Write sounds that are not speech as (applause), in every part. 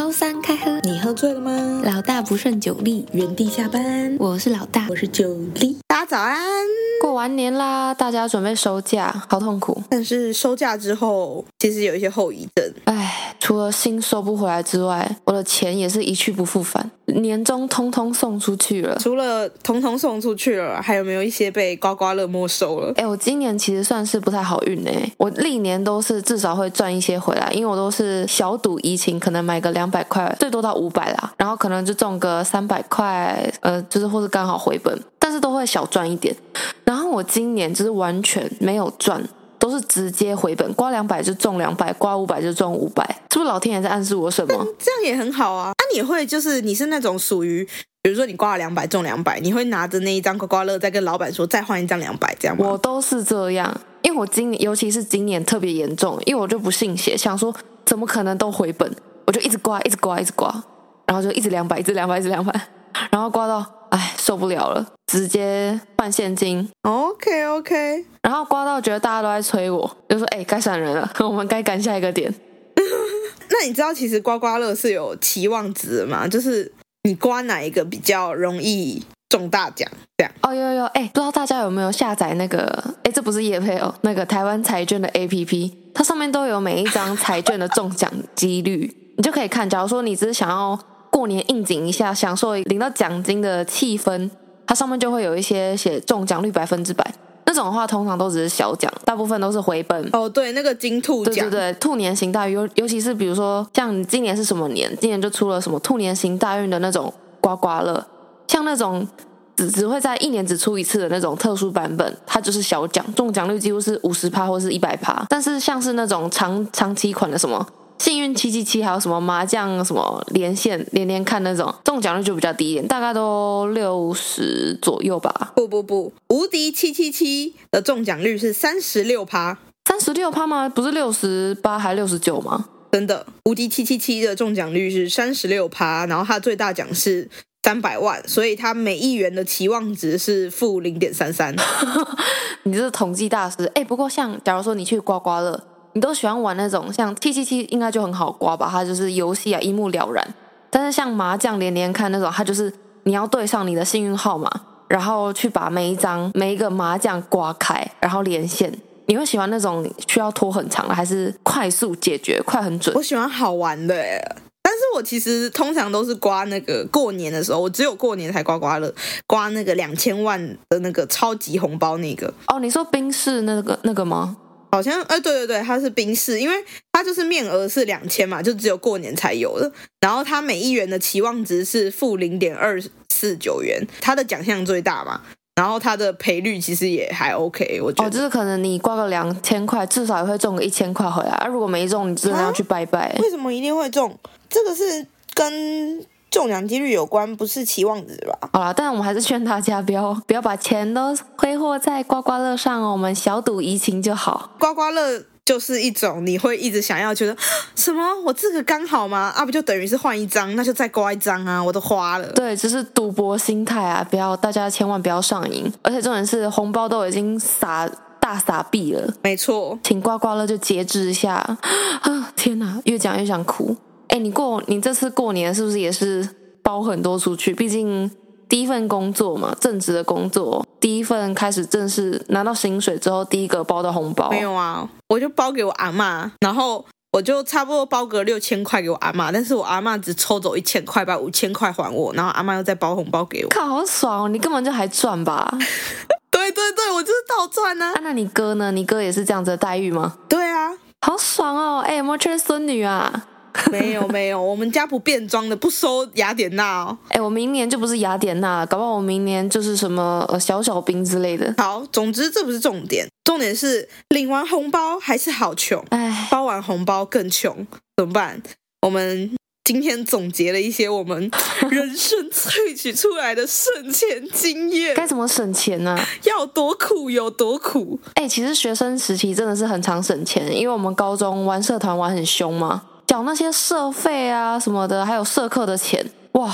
周三开喝，你喝醉了吗？老大不胜酒力，原地下班。我是老大，我是酒力。大家早安。过完年啦，大家准备收假，好痛苦。但是收假之后，其实有一些后遗症。唉，除了心收不回来之外，我的钱也是一去不复返，年终通通送出去了。除了通通送出去了，还有没有一些被刮刮乐没收了？哎，我今年其实算是不太好运哎，我历年都是至少会赚一些回来，因为我都是小赌怡情，可能买个两百块，最多到五百啦，然后可能就中个三百块，呃，就是或是刚好回本。但是都会小赚一点，然后我今年就是完全没有赚，都是直接回本，刮两百就中两百，刮五百就中五百，是不是老天爷在暗示我什么？(laughs) 这样也很好啊。那、啊、你会就是你是那种属于，比如说你刮了两百中两百，你会拿着那一张刮刮乐再跟老板说再换一张两百这样吗？我都是这样，因为我今年尤其是今年特别严重，因为我就不信邪，想说怎么可能都回本，我就一直刮，一直刮，一直刮，然后就一直两百，一直两百，一直两百，然后刮到。哎，受不了了，直接换现金。OK OK，然后刮到觉得大家都在催我，就说：“哎，该闪人了，(laughs) 我们该赶下一个点。(laughs) ”那你知道其实刮刮乐是有期望值的吗？就是你刮哪一个比较容易中大奖？这样。哦，有有有，哎，不知道大家有没有下载那个？哎，这不是叶配哦，那个台湾彩券的 APP，它上面都有每一张彩券的中奖几率，你就可以看。假如说你只是想要。过年应景一下，享受领到奖金的气氛，它上面就会有一些写中奖率百分之百那种的话，通常都只是小奖，大部分都是回本。哦，对，那个金兔奖，对对对，兔年行大运，尤尤其是比如说像今年是什么年，今年就出了什么兔年行大运的那种刮刮乐，像那种只只会在一年只出一次的那种特殊版本，它就是小奖，中奖率几乎是五十趴或是一百趴。但是像是那种长长期款的什么。幸运七七七，还有什么麻将什么连线连连看那种中奖率就比较低一点，大概都六十左右吧。不不不，无敌七七七的中奖率是三十六趴，三十六趴吗？不是六十八还六十九吗？真的，无敌七七七的中奖率是三十六趴，然后它最大奖是三百万，所以它每亿元的期望值是负零点三三。(laughs) 你这是统计大师哎！不过像假如说你去刮刮乐。你都喜欢玩那种像七七七，应该就很好刮吧？它就是游戏啊，一目了然。但是像麻将连连看那种，它就是你要对上你的幸运号码，然后去把每一张每一个麻将刮开，然后连线。你会喜欢那种需要拖很长的，还是快速解决、快很准？我喜欢好玩的耶，但是我其实通常都是刮那个过年的时候，我只有过年才刮刮乐，刮那个两千万的那个超级红包那个。哦，你说冰室那个那个吗？好像，哎，对对对，它是冰室，因为它就是面额是两千嘛，就只有过年才有的。然后它每一元的期望值是负零点二四九元，它的奖项最大嘛，然后它的赔率其实也还 OK，我觉得。哦，就是可能你挂个两千块，至少也会中个一千块回来。啊，如果没中，你真的要去拜拜。为什么一定会中？这个是跟。中奖几率有关，不是期望值吧？好啦，但我们还是劝大家不要 (laughs) 不要把钱都挥霍在刮刮乐上哦，我们小赌怡情就好。刮刮乐就是一种你会一直想要觉得 (gasps) 什么，我这个刚好吗？啊，不就等于是换一张，那就再刮一张啊，我都花了。对，只是赌博心态啊，不要大家千万不要上瘾。而且重点是红包都已经撒大撒币了，没错，请刮刮乐就节制一下 (gasps) 啊！天哪，越讲越想哭。哎，你过你这次过年是不是也是包很多出去？毕竟第一份工作嘛，正职的工作，第一份开始正式拿到薪水之后，第一个包的红包。没有啊，我就包给我阿嬷，然后我就差不多包个六千块给我阿嬷，但是我阿嬷只抽走一千块，把五千块还我，然后阿嬷又再包红包给我。靠，好爽哦！你根本就还赚吧？(laughs) 对对对，我就是倒赚呢、啊啊。那你哥呢？你哥也是这样子的待遇吗？对啊，好爽哦！哎，有没有缺孙女啊？(laughs) 没有没有，我们家不变装的，不收雅典娜哦。哎，我明年就不是雅典娜，搞不好我明年就是什么呃小小兵之类的。好，总之这不是重点，重点是领完红包还是好穷，哎，包完红包更穷，怎么办？我们今天总结了一些我们人生萃取出来的省钱经验，该怎么省钱呢？要多苦有多苦。哎，其实学生时期真的是很常省钱，因为我们高中玩社团玩很凶嘛。缴那些社费啊什么的，还有社课的钱，哇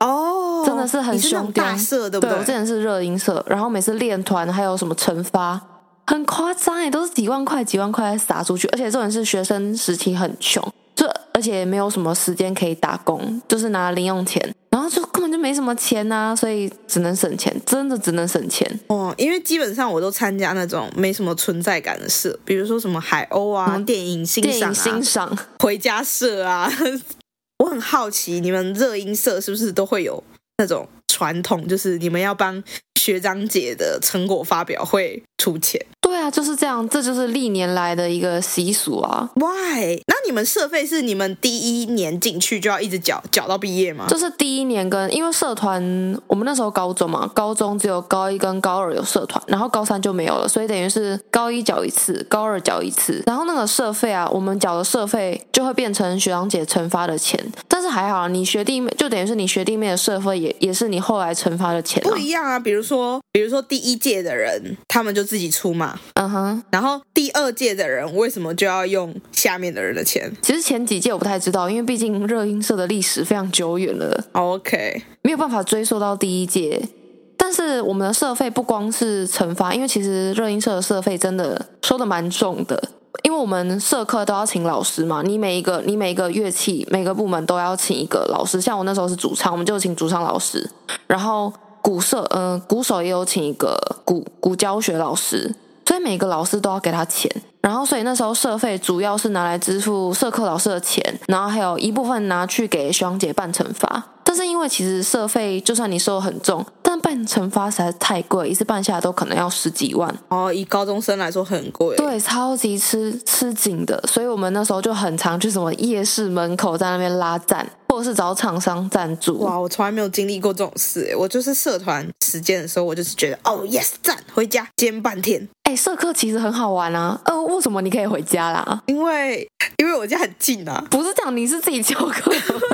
哦，真的是很凶。大社对不对？对，我之前是热音社，然后每次练团还有什么惩罚，很夸张哎，都是几万块几万块撒出去，而且这种是学生时期很穷，就而且没有什么时间可以打工，就是拿零用钱，然后就就没什么钱啊，所以只能省钱，真的只能省钱哦。因为基本上我都参加那种没什么存在感的社，比如说什么海鸥啊、嗯、电影欣赏、啊、电影欣赏、回家社啊。(laughs) 我很好奇，你们热音社是不是都会有那种传统，就是你们要帮学长姐的成果发表会出钱？对啊，就是这样，这就是历年来的一个习俗啊。Why？那你们社费是你们第一年进去就要一直缴缴到毕业吗？就是第一年跟因为社团，我们那时候高中嘛，高中只有高一跟高二有社团，然后高三就没有了，所以等于是高一缴一次，高二缴一次，然后那个社费啊，我们缴的社费就会变成学长姐惩罚的钱，但是还好，你学弟妹就等于是你学弟妹的社费也也是你后来惩罚的钱啊。不一样啊，比如说比如说第一届的人，他们就自己出嘛。嗯哼，然后第二届的人为什么就要用下面的人的钱？其实前几届我不太知道，因为毕竟热音社的历史非常久远了。OK，没有办法追溯到第一届。但是我们的社费不光是惩罚，因为其实热音社的社费真的收的蛮重的，因为我们社课都要请老师嘛，你每一个你每一个乐器每个部门都要请一个老师。像我那时候是主唱，我们就请主唱老师，然后鼓社嗯、鼓手也有请一个鼓鼓教学老师。所以每个老师都要给他钱，然后所以那时候社费主要是拿来支付社课老师的钱，然后还有一部分拿去给学长姐办惩罚。但是因为其实社费就算你收很重，但办惩罚实在是太贵，一次办下来都可能要十几万。哦，以高中生来说很贵。对，超级吃吃紧的，所以我们那时候就很常去什么夜市门口在那边拉赞，或者是找厂商赞助。哇，我从来没有经历过这种事，我就是社团时间的时候，我就是觉得哦，yes，赞，回家，兼半天。哎，社课其实很好玩啊，呃，为什么你可以回家啦？因为因为我家很近啊。不是这样，你是自己翘课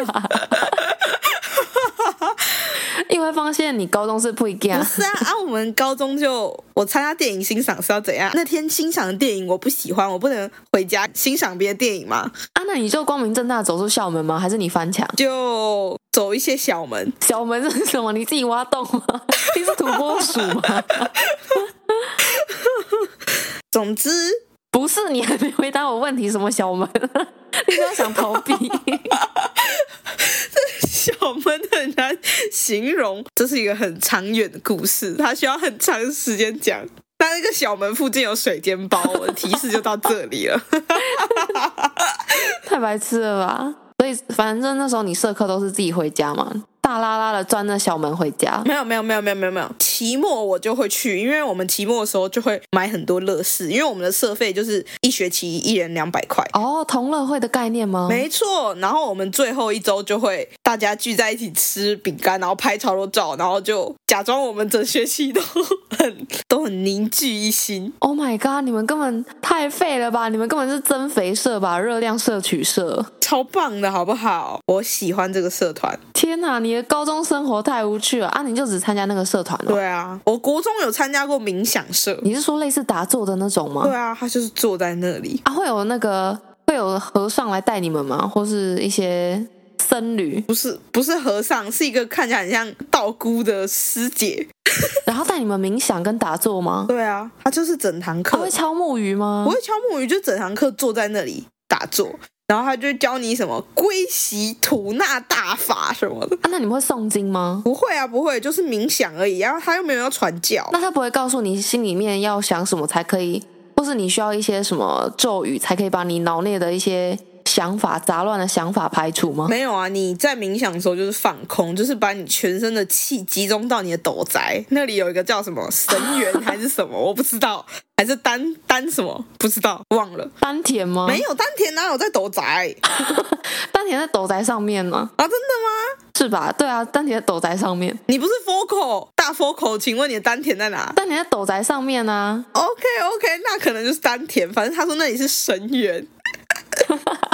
吗 (laughs) 因为发现你高中是不一样，不是啊啊！我们高中就我参加电影欣赏是要怎样？那天欣赏的电影我不喜欢，我不能回家欣赏别的电影吗？啊，那你就光明正大走出校门吗？还是你翻墙？就走一些小门。小门是什么？你自己挖洞吗？(laughs) 你是土拨鼠吗？(laughs) 总之不是，你还没回答我问题，什么小门？(laughs) 你不要想逃避。(laughs) 小门很难形容，这是一个很长远的故事，它需要很长时间讲。但那个小门附近有水煎包，我的提示就到这里了。(laughs) 太白痴了吧？所以反正那时候你社课都是自己回家嘛。大拉拉的钻那小门回家，没有没有没有没有没有没有。期末我就会去，因为我们期末的时候就会买很多乐事，因为我们的社费就是一学期一人两百块。哦，同乐会的概念吗？没错。然后我们最后一周就会大家聚在一起吃饼干，然后拍超多照，然后就假装我们整学期都很 (laughs) 都很凝聚一心。Oh my god！你们根本太废了吧？你们根本是增肥社吧？热量摄取社，超棒的好不好？我喜欢这个社团。天哪，你！高中生活太无趣了啊！你就只参加那个社团了？对啊，我国中有参加过冥想社。你是说类似打坐的那种吗？对啊，他就是坐在那里啊。会有那个会有和尚来带你们吗？或是一些僧侣？不是，不是和尚，是一个看起来很像道姑的师姐，(laughs) 然后带你们冥想跟打坐吗？对啊，他就是整堂课。他会敲木鱼吗？不会敲木鱼，就整堂课坐在那里打坐。然后他就教你什么归习吐纳大法什么的啊？那你们会诵经吗？不会啊，不会，就是冥想而已。然后他又没有要传教，那他不会告诉你心里面要想什么才可以，或是你需要一些什么咒语才可以把你脑内的一些。想法杂乱的想法排除吗？没有啊，你在冥想的时候就是放空，就是把你全身的气集中到你的斗宅那里，有一个叫什么神元还是什么，我不知道，(laughs) 还是丹丹什么不知道，忘了。丹田吗？没有丹田，哪有在斗宅？(laughs) 丹田在斗宅上面吗？啊，真的吗？是吧？对啊，丹田在斗宅上面。你不是 focal 大 focal？请问你的丹田在哪？丹田在斗宅上面啊。OK OK，那可能就是丹田，反正他说那里是神元。(laughs)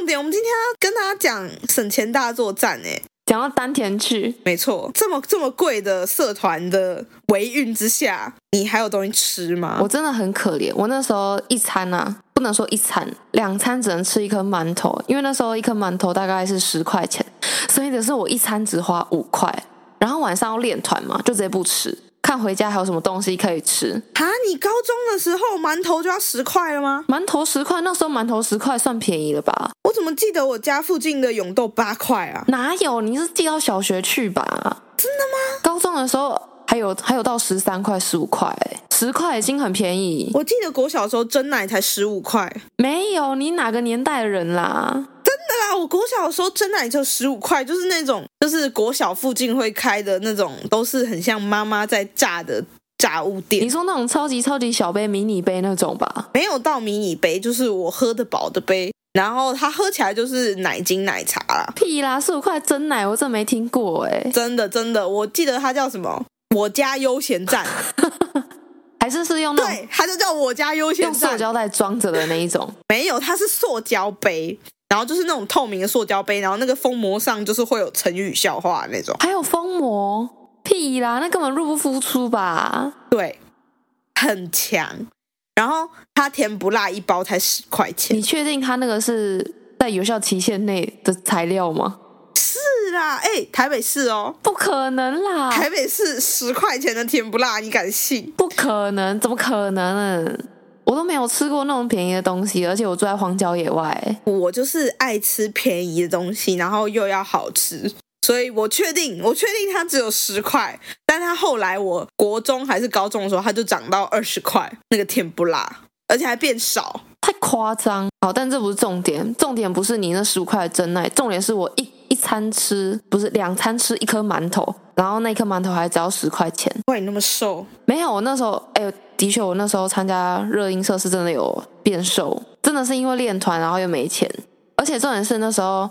重点，我们今天要跟大家讲省钱大作战哎，讲到丹田去，没错，这么这么贵的社团的维运之下，你还有东西吃吗？我真的很可怜，我那时候一餐啊，不能说一餐，两餐只能吃一颗馒头，因为那时候一颗馒头大概是十块钱，所以的是我一餐只花五块，然后晚上要练团嘛，就直接不吃。看回家还有什么东西可以吃啊？你高中的时候馒头就要十块了吗？馒头十块，那时候馒头十块算便宜了吧？我我怎么记得我家附近的永豆八块啊？哪有？你是寄到小学去吧？真的吗？高中的时候还有还有到十三块、十五块，十块已经很便宜。我记得国小的时候蒸奶才十五块。没有，你哪个年代的人啦？真的啦，我国小的时候真奶就十五块，就是那种就是国小附近会开的那种，都是很像妈妈在炸的炸物店。你说那种超级超级小杯、迷你杯那种吧？没有到迷你杯，就是我喝得饱的杯。然后它喝起来就是奶精奶茶啦，屁啦，十五块真奶，我真没听过哎，真的真的，我记得它叫什么？我家悠闲站，(laughs) 还是是用那种？对，它就叫我家悠闲站，用塑胶袋装着的那一种？没有，它是塑胶杯，然后就是那种透明的塑胶杯，然后那个封膜上就是会有成语笑话那种，还有封膜？屁啦，那根本入不敷出吧？对，很强。然后它甜不辣一包才十块钱，你确定它那个是在有效期限内的材料吗？是啦，哎，台北市哦，不可能啦，台北市十块钱的甜不辣，你敢信？不可能，怎么可能？我都没有吃过那种便宜的东西，而且我住在荒郊野外，我就是爱吃便宜的东西，然后又要好吃。所以我确定，我确定它只有十块，但它后来我国中还是高中的时候，它就涨到二十块，那个甜不辣，而且还变少，太夸张。好，但这不是重点，重点不是你那十五块的真爱，重点是我一一餐吃，不是两餐吃一颗馒头，然后那颗馒头还只要十块钱。怪你那么瘦？没有，我那时候，哎，的确，我那时候参加热音社是真的有变瘦，真的是因为练团，然后又没钱，而且重点是那时候。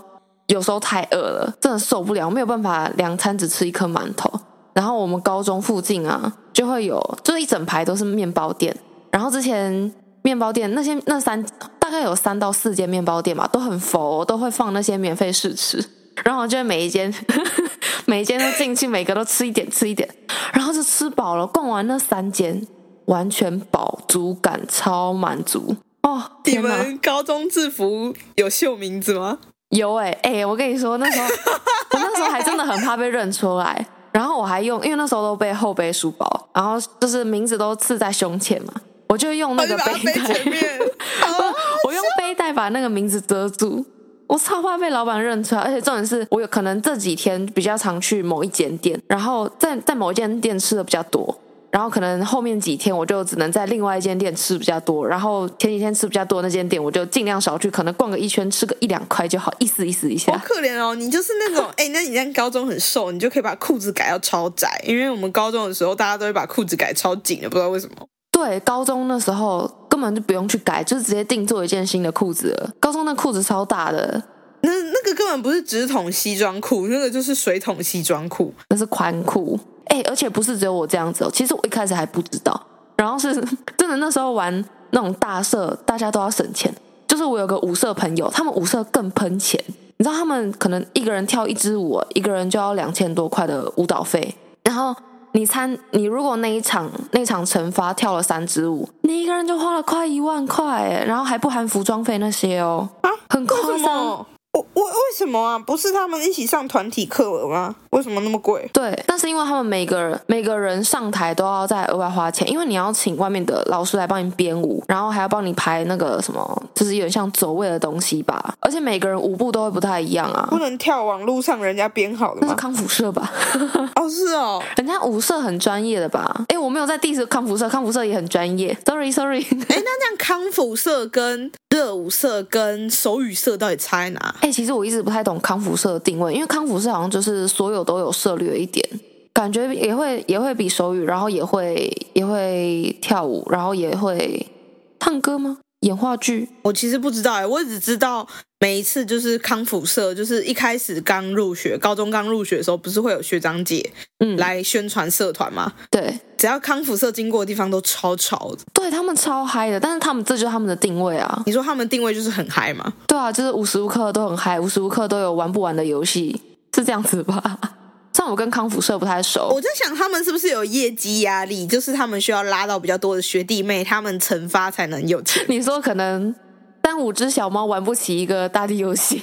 有时候太饿了，真的受不了，没有办法两餐只吃一颗馒头。然后我们高中附近啊，就会有，就是一整排都是面包店。然后之前面包店那些那三大概有三到四间面包店嘛，都很佛，都会放那些免费试吃。然后就每一间 (laughs) 每一间都进去，每个都吃一点吃一点，然后就吃饱了。逛完那三间，完全饱足感超满足哦！你们高中制服有绣名字吗？有哎、欸、哎、欸，我跟你说，那时候 (laughs) 我那时候还真的很怕被认出来，然后我还用，因为那时候都背后背书包，然后就是名字都刺在胸前嘛，我就用那个背带，(laughs) 我用背带把那个名字遮住，我超怕被老板认出来，而且重点是我有可能这几天比较常去某一间店，然后在在某一间店吃的比较多。然后可能后面几天我就只能在另外一间店吃比较多，然后前几天吃比较多那间店我就尽量少去，可能逛个一圈吃个一两块就好，意思意思一下。好可怜哦，你就是那种哎，那你在高中很瘦，你就可以把裤子改到超窄，因为我们高中的时候大家都会把裤子改超紧的，不知道为什么。对，高中那时候根本就不用去改，就是直接定做一件新的裤子了。高中那裤子超大的，那那个根本不是直筒西装裤，那个就是水桶西装裤，那是宽裤。哎，而且不是只有我这样子哦。其实我一开始还不知道，然后是真的那时候玩那种大社，大家都要省钱。就是我有个舞社朋友，他们舞社更喷钱。你知道他们可能一个人跳一支舞，一个人就要两千多块的舞蹈费。然后你参，你如果那一场那一场惩罚跳了三支舞，你一个人就花了快一万块，然后还不含服装费那些哦，啊，很夸张。我我为什么啊？不是他们一起上团体课了吗？为什么那么贵？对，那是因为他们每个人每个人上台都要再额外花钱，因为你要请外面的老师来帮你编舞，然后还要帮你排那个什么，就是有点像走位的东西吧。而且每个人舞步都会不太一样啊，不能跳网路上人家编好的吗？那是康复社吧？(laughs) 哦，是哦，人家舞社很专业的吧？哎，我没有在 diss 康复社，康复社也很专业。Sorry Sorry。哎，那这样康复社跟热舞社跟手语社到底差在哪？哎，其实我一直不太懂康复社的定位，因为康复社好像就是所有都有涉猎一点，感觉也会也会比手语，然后也会也会跳舞，然后也会唱歌吗？演话剧？我其实不知道哎，我只知道。每一次就是康复社，就是一开始刚入学，高中刚入学的时候，不是会有学长姐嗯来宣传社团吗？嗯、对，只要康复社经过的地方都超吵的，对他们超嗨的，但是他们这就是他们的定位啊。你说他们定位就是很嗨吗？对啊，就是无时无刻都很嗨，无时无刻都有玩不完的游戏，是这样子吧？像我跟康复社不太熟，我在想他们是不是有业绩压力，就是他们需要拉到比较多的学弟妹，他们成发才能有钱。你说可能。三五只小猫玩不起一个大地游戏，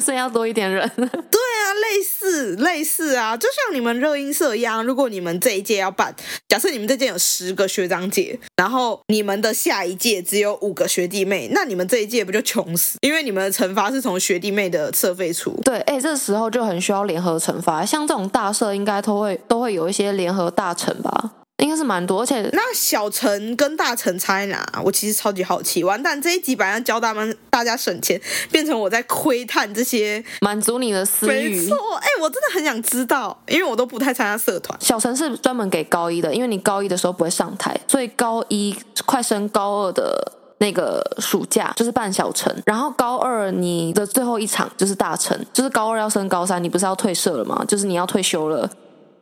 所以要多一点人。(laughs) 对啊，类似类似啊，就像你们热音社一样，如果你们这一届要办，假设你们这届有十个学长姐，然后你们的下一届只有五个学弟妹，那你们这一届不就穷死？因为你们的惩罚是从学弟妹的社费出。对，哎，这时候就很需要联合惩罚，像这种大社应该都会都会有一些联合大惩吧。应该是蛮多，而且那小城跟大城差在哪？我其实超级好奇。完蛋，这一集本来要教大们大家省钱，变成我在窥探这些，满足你的私欲。没错，哎，我真的很想知道，因为我都不太参加社团。小城是专门给高一的，因为你高一的时候不会上台，所以高一快升高二的那个暑假就是办小城，然后高二你的最后一场就是大城，就是高二要升高三，你不是要退社了吗？就是你要退休了，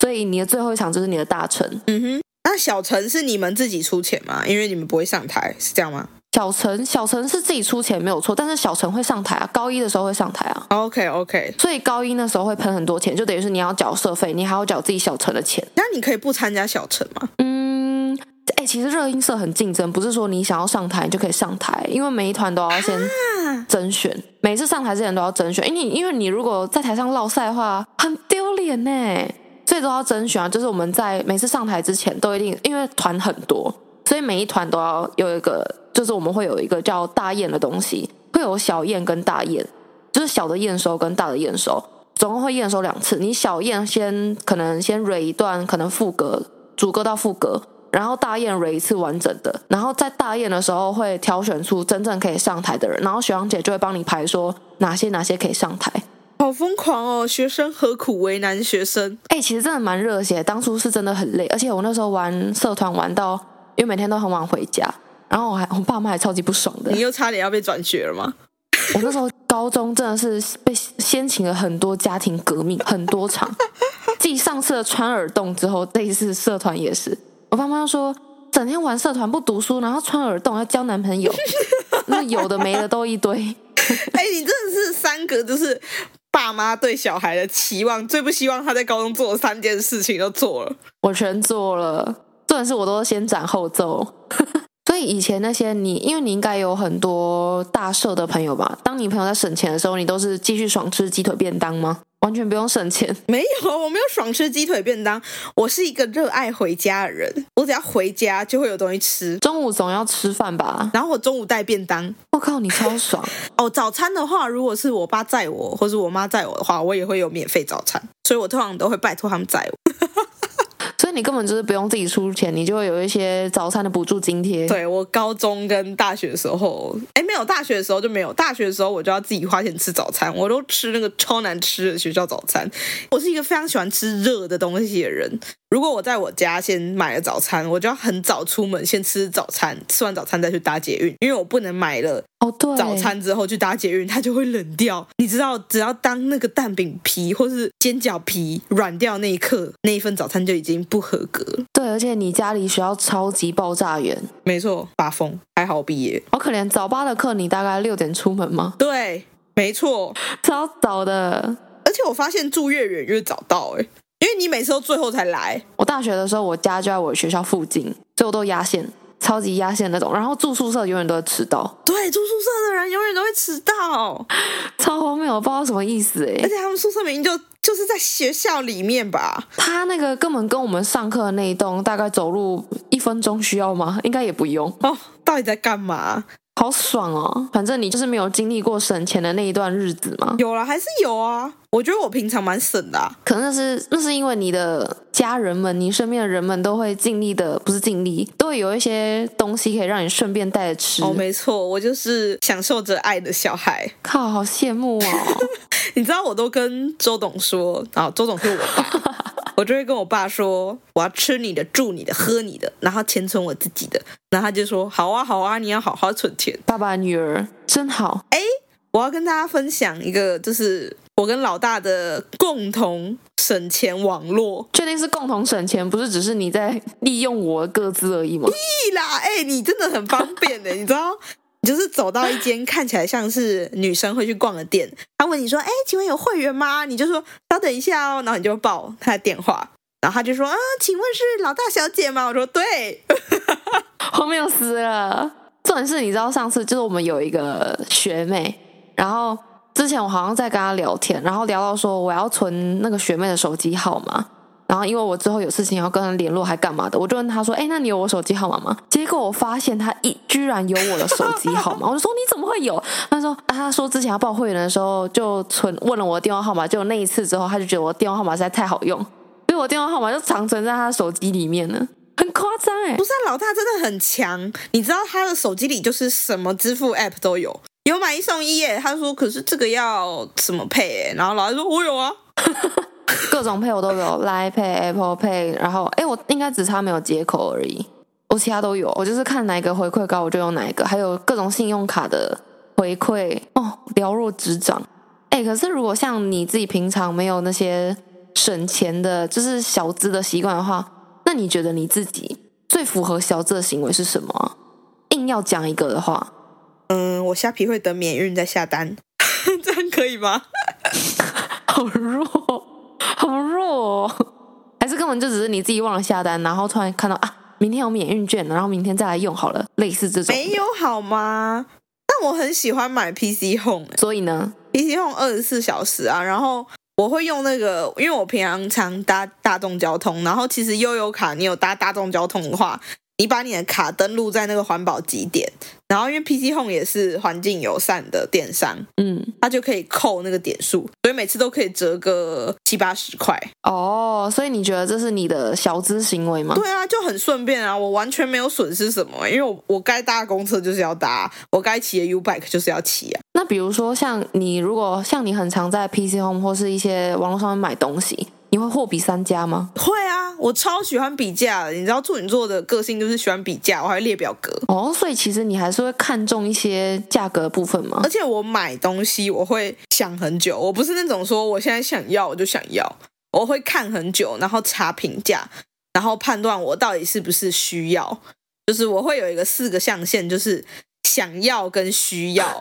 所以你的最后一场就是你的大成。嗯哼。那小成是你们自己出钱吗？因为你们不会上台，是这样吗？小陈小陈是自己出钱没有错，但是小陈会上台啊，高一的时候会上台啊。OK OK，所以高一那时候会喷很多钱，就等于是你要缴社费，你还要缴自己小陈的钱。那你可以不参加小陈吗？嗯，哎、欸，其实热音社很竞争，不是说你想要上台你就可以上台，因为每一团都要先甄选，啊、每次上台之前都要甄选。因为你因为你如果在台上落赛的话，很丢脸呢。所以都要甄选啊，就是我们在每次上台之前都一定，因为团很多，所以每一团都要有一个，就是我们会有一个叫大验的东西，会有小验跟大验，就是小的验收跟大的验收，总共会验收两次。你小验先可能先蕊一段，可能副歌主歌到副歌，然后大验蕊一次完整的，然后在大验的时候会挑选出真正可以上台的人，然后学长姐就会帮你排说哪些哪些可以上台。好疯狂哦！学生何苦为难学生？哎、欸，其实真的蛮热血。当初是真的很累，而且我那时候玩社团玩到，因为每天都很晚回家，然后我还我爸妈还超级不爽的。你又差点要被转学了吗？(laughs) 我那时候高中真的是被掀起了很多家庭革命，(laughs) 很多场。继上次的穿耳洞之后，这一次社团也是。我爸妈说，整天玩社团不读书，然后穿耳洞要交男朋友，(laughs) 那有的没的都一堆。哎、欸，你真的是三个，就是。爸妈对小孩的期望，最不希望他在高中做的三件事情都做了，我全做了，重点是我都先斩后奏。所以以前那些你，因为你应该有很多大社的朋友吧？当你朋友在省钱的时候，你都是继续爽吃鸡腿便当吗？完全不用省钱？(laughs) 没有，我没有爽吃鸡腿便当。我是一个热爱回家的人，我只要回家就会有东西吃。中午总要吃饭吧？然后我中午带便当。我靠，你超爽 (laughs) 哦！早餐的话，如果是我爸载我，或是我妈载我的话，我也会有免费早餐。所以我通常都会拜托他们载我。所以你根本就是不用自己出钱，你就会有一些早餐的补助津贴。对，我高中跟大学的时候，哎，没有大学的时候就没有，大学的时候我就要自己花钱吃早餐，我都吃那个超难吃的学校早餐。我是一个非常喜欢吃热的东西的人。如果我在我家先买了早餐，我就要很早出门先吃早餐，吃完早餐再去搭捷运，因为我不能买了哦，对，早餐之后去搭捷运，它就会冷掉。你知道，只要当那个蛋饼皮或是煎饺皮软掉那一刻，那一份早餐就已经不合格。对，而且你家离学校超级爆炸远，没错，八风还好毕业，好可怜。早八的课你大概六点出门吗？对，没错，超早的。而且我发现住越远越早到，哎。因为你每次都最后才来。我大学的时候，我家就在我学校附近，所以我都压线，超级压线那种。然后住宿舍永远都会迟到。对，住宿舍的人永远都会迟到，超荒谬，我不知道什么意思哎。而且他们宿舍明明就就是在学校里面吧？他那个根本跟我们上课的那一栋大概走路一分钟需要吗？应该也不用哦。到底在干嘛？好爽哦！反正你就是没有经历过省钱的那一段日子吗？有了，还是有啊。我觉得我平常蛮省的啊，可能那是那是因为你的家人们，你身边的人们都会尽力的，不是尽力，都会有一些东西可以让你顺便带着吃。哦，没错，我就是享受着爱的小孩。靠，好羡慕哦！(laughs) 你知道，我都跟周董说，啊，周董是我爸。(laughs) 我就会跟我爸说，我要吃你的、住你的、喝你的，然后钱存我自己的。然后他就说，好啊，好啊，你要好好存钱。爸爸女儿真好。哎，我要跟大家分享一个，就是我跟老大的共同省钱网络。确定是共同省钱，不是只是你在利用我的个资而已吗？屁啦！哎，你真的很方便的，你知道。你就是走到一间看起来像是女生会去逛的店，他问你说：“哎，请问有会员吗？”你就说：“稍等一下哦。”然后你就报他的电话，然后他就说：“啊，请问是老大小姐吗？”我说：“对。”后面又死了。重点是，你知道上次就是我们有一个学妹，然后之前我好像在跟她聊天，然后聊到说我要存那个学妹的手机号码，然后因为我之后有事情要跟他联络，还干嘛的，我就问他说：“哎，那你有我手机号码吗？”结果我发现他一居然有我的手机号码，(laughs) 我就说：“你怎么会有？”他说：“啊，他说之前要报会员的时候就存问了我的电话号码，就那一次之后他就觉得我的电话号码实在太好用，所以我电话号码就长存在他的手机里面了。”很夸张哎，不是啊，老大真的很强。你知道他的手机里就是什么支付 App 都有，有买一送一耶。他说：“可是这个要怎么配？”哎，然后老大说：“我有啊，(laughs) 各种配我都有，Line Pay、Apple Pay。然后哎，我应该只差没有接口而已，我其他都有。我就是看哪一个回馈高，我就用哪一个。还有各种信用卡的回馈哦，了若指掌。哎，可是如果像你自己平常没有那些省钱的，就是小资的习惯的话。那你觉得你自己最符合小资的行为是什么？硬要讲一个的话，嗯，我虾皮会等免运再下单，(laughs) 这样可以吗？(laughs) 好弱，好弱哦，还是根本就只是你自己忘了下单，然后突然看到啊，明天有免运券，然后明天再来用好了，类似这种。没有好吗？但我很喜欢买 PC Home，所以呢，PC Home 二十四小时啊，然后。我会用那个，因为我平常常搭大众交通，然后其实悠游卡，你有搭大众交通的话，你把你的卡登录在那个环保集点。然后，因为 PC Home 也是环境友善的电商，嗯，它就可以扣那个点数，所以每次都可以折个七八十块。哦，所以你觉得这是你的小资行为吗？对啊，就很顺便啊，我完全没有损失什么，因为我我该搭公车就是要搭，我该骑的 U Bike 就是要骑啊。那比如说，像你如果像你很常在 PC Home 或是一些网络上面买东西。你会货比三家吗？会啊，我超喜欢比价的。你知道处女座的个性就是喜欢比价，我还会列表格。哦，所以其实你还是会看重一些价格的部分吗？而且我买东西我会想很久，我不是那种说我现在想要我就想要，我会看很久，然后查评价，然后判断我到底是不是需要。就是我会有一个四个象限，就是想要跟需要。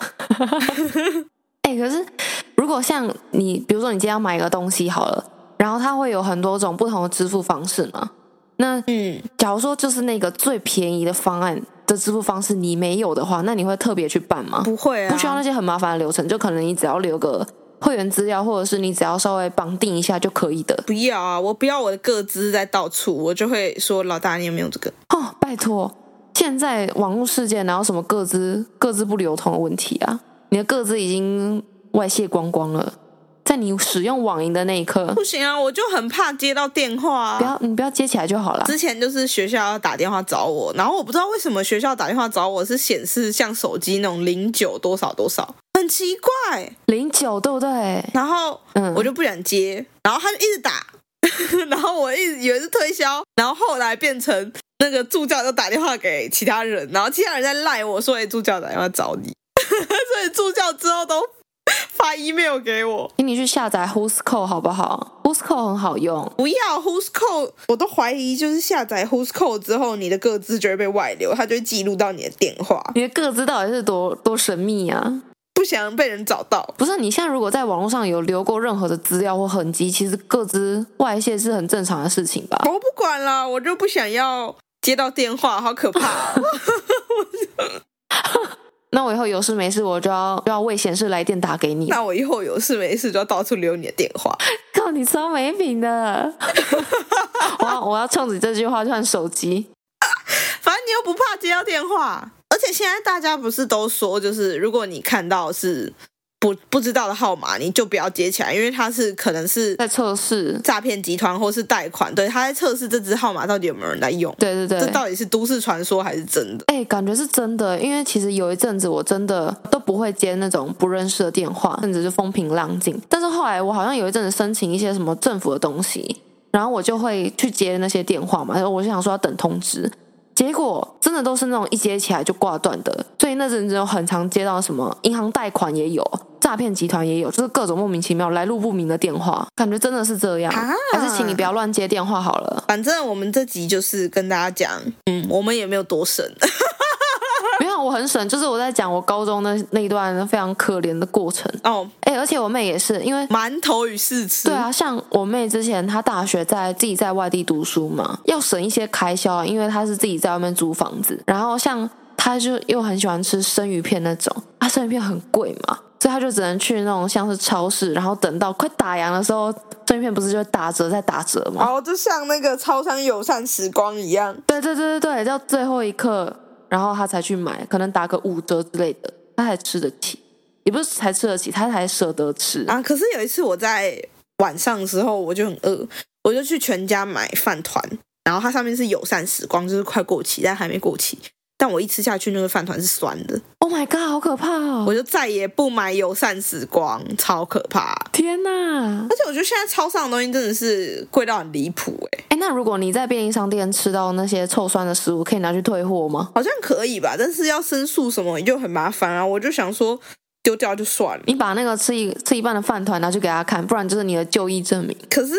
(laughs) 哎、欸，可是如果像你，比如说你今天要买一个东西好了。然后它会有很多种不同的支付方式嘛？那嗯，假如说就是那个最便宜的方案的支付方式你没有的话，那你会特别去办吗？不会啊，不需要那些很麻烦的流程，就可能你只要留个会员资料，或者是你只要稍微绑定一下就可以的。不要啊，我不要我的个资在到处，我就会说老大，你有没有这个？(laughs) 哦，拜托，现在网络世界哪有什么个资个资不流通的问题啊？你的个资已经外泄光光了。在你使用网银的那一刻，不行啊！我就很怕接到电话啊。不要，你不要接起来就好了。之前就是学校要打电话找我，然后我不知道为什么学校打电话找我是显示像手机那种零九多少多少，很奇怪，零九对不对？然后嗯，我就不想接，然后他就一直打，(laughs) 然后我一直以为是推销，然后后来变成那个助教就打电话给其他人，然后其他人在赖我说：“哎，助教打电话找你。” (laughs) 所以助教之后都。(laughs) 发 email 给我，请你去下载 Whoscall 好不好？Whoscall 很好用。不要 Whoscall，我都怀疑就是下载 Whoscall 之后，你的个资就会被外流，它就会记录到你的电话。你的个资到底是多多神秘啊？不想被人找到。不是，你现在如果在网络上有留过任何的资料或痕迹，其实个资外泄是很正常的事情吧？我不管了，我就不想要接到电话，好可怕。(laughs) (laughs) 那我以后有事没事，我就要就要为显示来电打给你。那我以后有事没事就要到处留你的电话。靠，你超没品的！(laughs) 我要我要冲着这句话换手机。反正你又不怕接到电话，而且现在大家不是都说，就是如果你看到是。不不知道的号码你就不要接起来，因为他是可能是在测试诈骗集团或是贷款，对，他在测试这支号码到底有没有人来用。对对对，这到底是都市传说还是真的？哎，感觉是真的，因为其实有一阵子我真的都不会接那种不认识的电话，甚至是风平浪静。但是后来我好像有一阵子申请一些什么政府的东西，然后我就会去接那些电话嘛，然后我就想说要等通知。结果真的都是那种一接起来就挂断的，所以那阵子有很常接到什么银行贷款也有，诈骗集团也有，就是各种莫名其妙来路不明的电话，感觉真的是这样。啊、还是请你不要乱接电话好了。反正我们这集就是跟大家讲，嗯，我们也没有多神。我很省，就是我在讲我高中那那一段非常可怜的过程哦。哎，而且我妹也是，因为馒头与试吃。对啊，像我妹之前她大学在自己在外地读书嘛，要省一些开销啊，因为她是自己在外面租房子。然后像她就又很喜欢吃生鱼片那种，啊，生鱼片很贵嘛，所以他就只能去那种像是超市，然后等到快打烊的时候，生鱼片不是就打折再打折吗？哦，就像那个超商友善时光一样。对对对对对，到最后一刻，然后他才去买，可能打个五折之类的，他才吃得起，也不是才吃得起，他才舍得吃啊。可是有一次我在晚上的时候，我就很饿，我就去全家买饭团。然后它上面是友善时光，就是快过期，但还没过期。但我一吃下去，那个饭团是酸的。Oh my god，好可怕哦！我就再也不买友善时光，超可怕！天哪！而且我觉得现在超上的东西真的是贵到很离谱哎。哎，那如果你在便利商店吃到那些臭酸的食物，可以拿去退货吗？好像可以吧，但是要申诉什么，就很麻烦啊。我就想说。丢掉就算了。你把那个吃一吃一半的饭团拿去给他看，不然就是你的就医证明。可是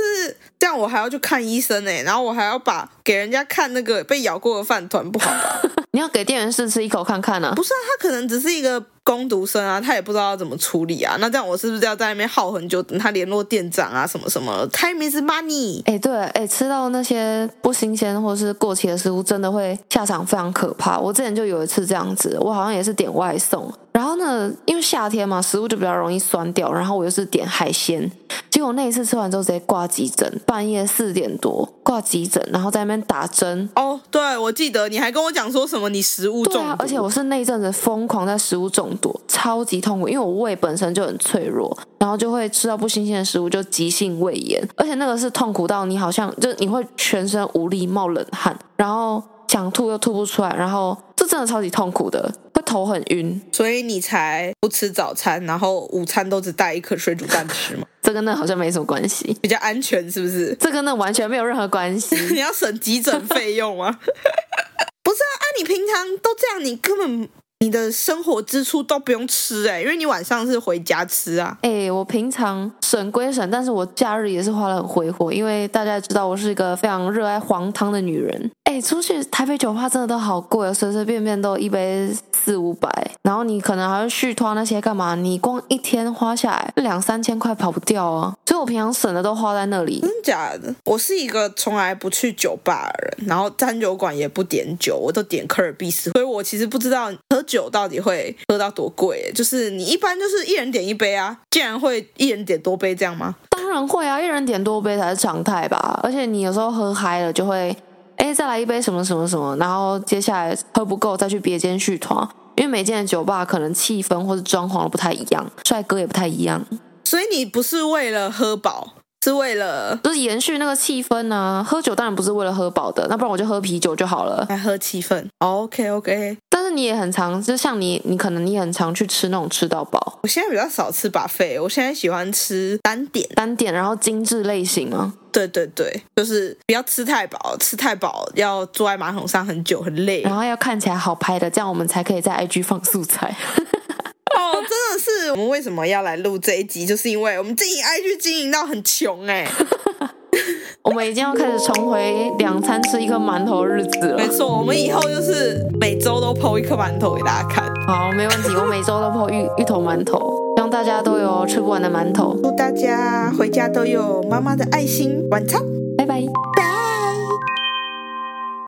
这样我还要去看医生哎，然后我还要把给人家看那个被咬过的饭团，不好吧？(laughs) 你要给店员试吃一口看看呢、啊？不是啊，他可能只是一个工读生啊，他也不知道要怎么处理啊。那这样我是不是要在那边耗很久，等他联络店长啊什么什么？Time is money。哎，对，哎，吃到那些不新鲜或是过期的食物，真的会下场非常可怕。我之前就有一次这样子，我好像也是点外送。然后呢，因为夏天嘛，食物就比较容易酸掉。然后我又是点海鲜，结果那一次吃完之后直接挂急诊，半夜四点多挂急诊，然后在那边打针。哦，对，我记得你还跟我讲说什么你食物中毒。对啊，而且我是那一阵子疯狂在食物中毒，超级痛苦，因为我胃本身就很脆弱，然后就会吃到不新鲜的食物就急性胃炎，而且那个是痛苦到你好像就你会全身无力、冒冷汗，然后想吐又吐不出来，然后这真的超级痛苦的。会头很晕，所以你才不吃早餐，然后午餐都只带一颗水煮蛋吃吗？(laughs) 这跟那好像没什么关系，比较安全是不是？这跟那完全没有任何关系。(laughs) 你要省急诊费用吗？(laughs) 不是啊，啊，你平常都这样，你根本。你的生活支出都不用吃哎，因为你晚上是回家吃啊。哎，我平常省归省，但是我假日也是花得很挥霍，因为大家知道我是一个非常热爱黄汤的女人。哎，出去台北酒吧真的都好贵啊，随随便便都一杯四五百，然后你可能还要续托那些干嘛？你光一天花下来两三千块跑不掉啊。所以我平常省的都花在那里。真假的？我是一个从来不去酒吧的人，然后餐酒馆也不点酒，我都点科尔必斯，所以我其实不知道喝酒。到底会喝到多贵？就是你一般就是一人点一杯啊，竟然会一人点多杯这样吗？当然会啊，一人点多杯才是常态吧。而且你有时候喝嗨了，就会哎再来一杯什么什么什么，然后接下来喝不够再去别间续团，因为每间的酒吧可能气氛或者装潢不太一样，帅哥也不太一样，所以你不是为了喝饱。是为了就是延续那个气氛呢、啊。喝酒当然不是为了喝饱的，那不然我就喝啤酒就好了。来喝气氛，OK OK。但是你也很常，就像你，你可能你很常去吃那种吃到饱。我现在比较少吃 buffet，我现在喜欢吃单点，单点，然后精致类型吗。对对对，就是不要吃太饱，吃太饱要坐在马桶上很久很累，然后要看起来好拍的，这样我们才可以在 IG 放素材。(laughs) 哦，真的是我们为什么要来录这一集，就是因为我们经营 IG 经营到很穷哎，(laughs) (laughs) 我们已经要开始重回两餐吃一颗馒头的日子了。没错，我们以后就是每周都 po 一颗馒头给大家看。好，没问题，我每周都 po 芋芋头馒头，希望大家都有吃不完的馒头。祝大家回家都有妈妈的爱心。晚餐，拜拜拜。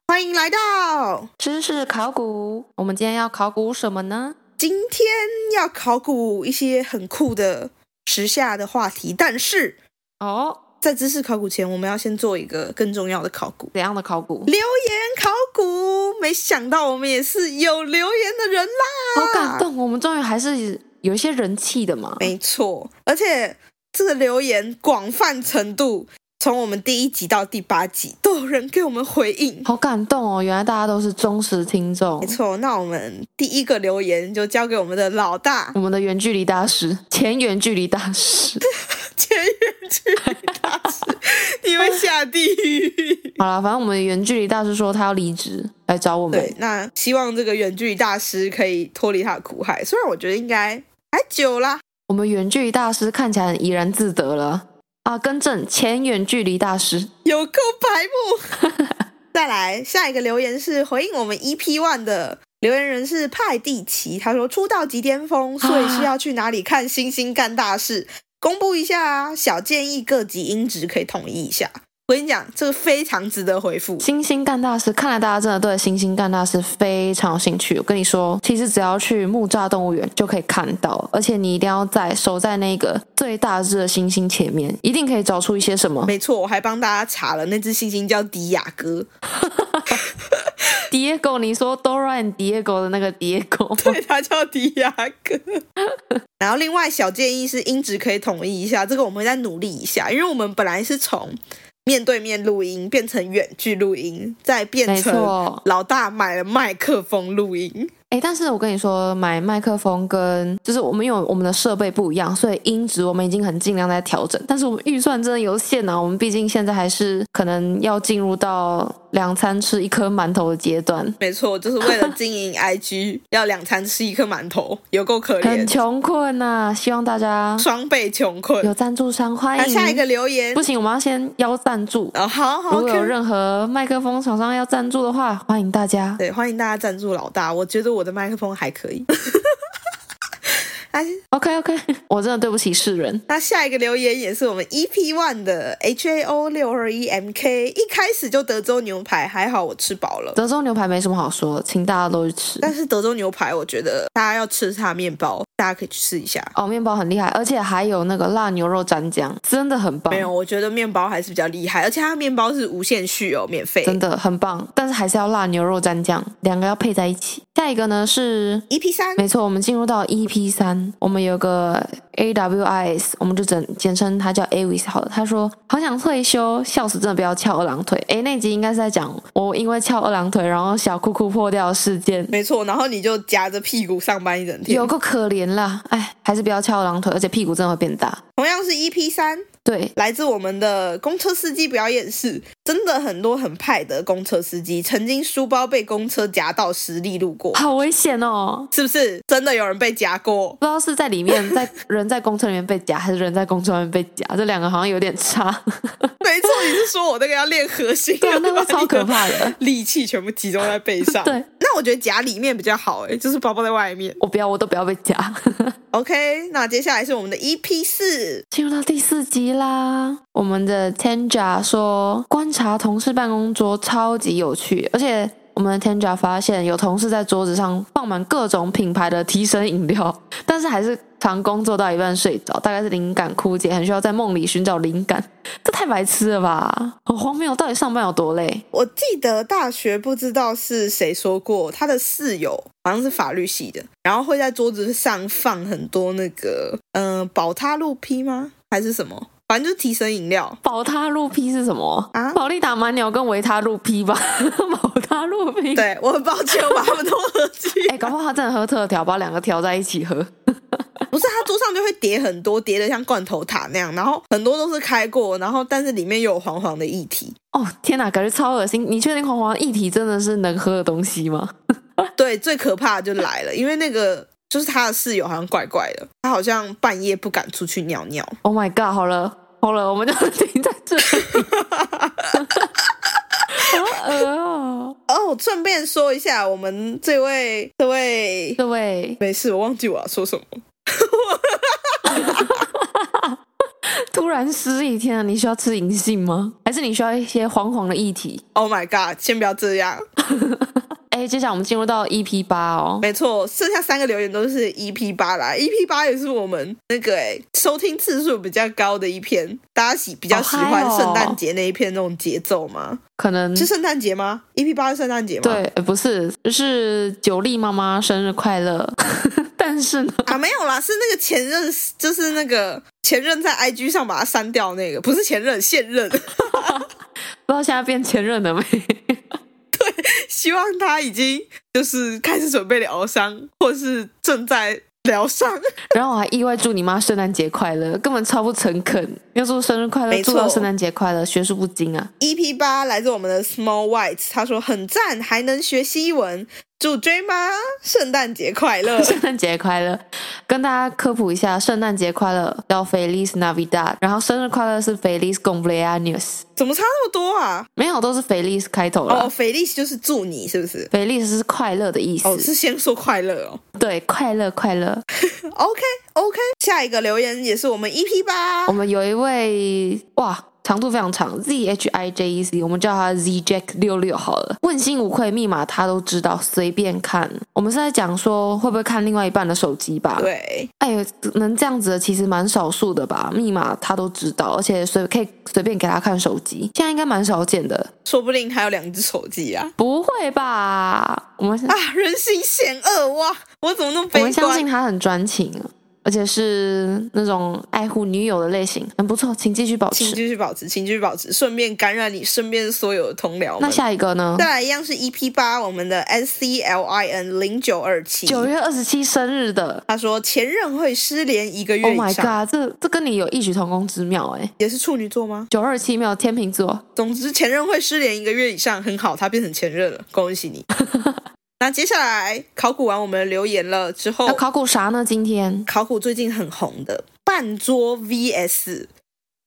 欢迎来到知识考古，我们今天要考古什么呢？今天要考古一些很酷的时下的话题，但是哦，在知识考古前，我们要先做一个更重要的考古。怎样的考古？留言考古。没想到我们也是有留言的人啦，好感动！我们终于还是有一些人气的嘛。没错，而且这个留言广泛程度。从我们第一集到第八集，都有人给我们回应，好感动哦！原来大家都是忠实听众。没错，那我们第一个留言就交给我们的老大，(laughs) 我们的远距离大师，(laughs) 前远距离大师，前远距离大师，(laughs) 你会下地狱。好了，反正我们远距离大师说他要离职来找我们。对，那希望这个远距离大师可以脱离他的苦海，虽然我觉得应该还久啦。我们远距离大师看起来很怡然自得了。啊，更正，前远距离大师 (laughs) 有够白目。(laughs) 再来下一个留言是回应我们 EP One 的留言人是派蒂奇，他说出道即巅峰，所以是要去哪里看星星干大事？公布一下啊，小建议各级音质可以统一一下。我跟你讲，这个非常值得回复。星星干大事，看来大家真的对星星干大事非常有兴趣。我跟你说，其实只要去木栅动物园就可以看到，而且你一定要在守在那个最大只的星星前面，一定可以找出一些什么。没错，我还帮大家查了，那只猩猩叫迪亚哥。(laughs) Diego，你说 Dora and Diego 的那个 Diego，(laughs) 对，他叫迪亚哥。(laughs) 然后另外小建议是音质可以统一一下，这个我们再努力一下，因为我们本来是从面对面录音变成远距录音，再变成老大买了麦克风录音。哎，但是我跟你说，买麦克风跟就是我们因为我们的设备不一样，所以音质我们已经很尽量在调整。但是我们预算真的有限啊，我们毕竟现在还是可能要进入到两餐吃一颗馒头的阶段。没错，就是为了经营 IG，(laughs) 要两餐吃一颗馒头，有够可怜，很穷困呐、啊。希望大家双倍穷困。有赞助商欢迎。那下一个留言，不行，我们要先邀赞助。哦，好好。如果有任何麦克风厂商要赞助的话，欢迎大家。对，欢迎大家赞助老大。我觉得我的麦克风还可以。可以，OK OK，(laughs) 我真的对不起世人。那下一个留言也是我们 EP One 的 HAO 六二一 MK，一开始就德州牛排，还好我吃饱了。德州牛排没什么好说，请大家都去吃。但是德州牛排，我觉得大家要吃它面包，大家可以去试一下哦，面包很厉害，而且还有那个辣牛肉蘸酱，真的很棒。没有，我觉得面包还是比较厉害，而且它面包是无限续哦，免费，真的很棒。但是还是要辣牛肉蘸酱，两个要配在一起。下一个呢是 EP 三，没错，我们进入到 EP 三，我们有个 AWIS，我们就简简称他叫 AWIS 好了。他说好想退休，笑死，真的不要翘二郎腿。诶，那集应该是在讲我因为翘二郎腿，然后小裤裤破掉的事件。没错，然后你就夹着屁股上班一整天，有够可怜啦。哎，还是不要翘二郎腿，而且屁股真的会变大。同样是 EP 三。对，来自我们的公车司机表演室，真的很多很派的公车司机，曾经书包被公车夹到实力路过，好危险哦！是不是真的有人被夹过？不知道是在里面，在人在公车里面被夹，还是人在公车外面被夹？这两个好像有点差。没错，你是说我那个要练核心，对，那个 (laughs) 超可怕的，力气全部集中在背上。对，那我觉得夹里面比较好，哎，就是包包在外面。我不要，我都不要被夹。OK，那接下来是我们的 EP 四，进入到第四集啦。我们的 Tanja 说，观察同事办公桌超级有趣，而且我们的 Tanja 发现有同事在桌子上放满各种品牌的提神饮料，但是还是常工作到一半睡着，大概是灵感枯竭，很需要在梦里寻找灵感。(laughs) 这太白痴了吧，很荒谬！到底上班有多累？我记得大学不知道是谁说过，他的室友好像是法律系的，然后会在桌子上放很多那个，嗯、呃，宝他露 P 吗？还是什么？反正就是提神饮料，宝他露 P 是什么啊？保力达蛮鸟跟维他露 P 吧，(laughs) 宝他露 P。对，我很抱歉，我把他们都喝进。(laughs) 哎、欸，搞不好他真的喝特调，把两个调在一起喝。(laughs) 不是，他桌上就会叠很多，叠的像罐头塔那样，然后很多都是开过，然后但是里面又有黄黄的液体。哦，天哪，感觉超恶心！你确定黄黄的液体真的是能喝的东西吗？对，最可怕的就来了，因为那个。就是他的室友好像怪怪的，他好像半夜不敢出去尿尿。Oh my god！好了好了，我们就停在这里。好恶哦！哦，顺便说一下，我们这位这位这位，没事，我忘记我要说什么。(laughs) 突然失忆，天啊！你需要吃银杏吗？还是你需要一些黄黄的液体？Oh my god！先不要这样。(laughs) 哎，接下来我们进入到 EP 八哦，没错，剩下三个留言都是 EP 八啦。EP 八也是我们那个哎收听次数比较高的一篇，大家喜比较喜欢圣诞节那一篇那种节奏吗？可能是圣诞节吗？EP 八是圣诞节吗？对，不是，是九莉妈妈生日快乐。(laughs) 但是呢，啊，没有啦，是那个前任，就是那个前任在 IG 上把它删掉那个，不是前任，现任。(laughs) 不知道现在变前任了没？(laughs) 希望他已经就是开始准备疗伤，或是正在疗伤。(laughs) 然后我还意外祝你妈圣诞节快乐，根本超不诚恳。要祝生日快乐，祝到圣诞节快乐，学术不精啊。EP 八来自我们的 Small White，他说很赞，还能学西文。祝追妈圣诞节快乐！(laughs) 圣诞节快乐！跟大家科普一下，圣诞节快乐叫 Feliz Navidad，然后生日快乐是 Feliz Cumpleaños。怎么差那么多啊？没有，都是 Feliz 开头了。哦，Feliz 就是祝你，是不是？Feliz 是快乐的意思。哦，是先说快乐哦。对，快乐快乐。(laughs) OK OK，下一个留言也是我们 EP 八，我们有一位哇。长度非常长，Z H I J E C，我们叫他 Z Jack 六六好了。问心无愧，密码他都知道，随便看。我们是在讲说会不会看另外一半的手机吧？对，哎，能这样子的其实蛮少数的吧？密码他都知道，而且随可以随便给他看手机，现在应该蛮少见的。说不定还有两只手机啊？不会吧？我们啊，人心险恶哇！我怎么那么悲观？我们相信他很专情啊。而且是那种爱护女友的类型，很不错，请继续保持，请继续保持，请继续保持，顺便感染你身边所有的同僚。那下一个呢？再来一样是 EP 八，我们的 S C L I N 零九二七，九月二十七生日的。他说前任会失联一个月以上。Oh my god，这这跟你有异曲同工之妙哎，也是处女座吗？九二七没有天秤座。总之前任会失联一个月以上，很好，他变成前任了，恭喜你。(laughs) 那接下来考古完我们的留言了之后，要考古啥呢？今天考古最近很红的半桌 VS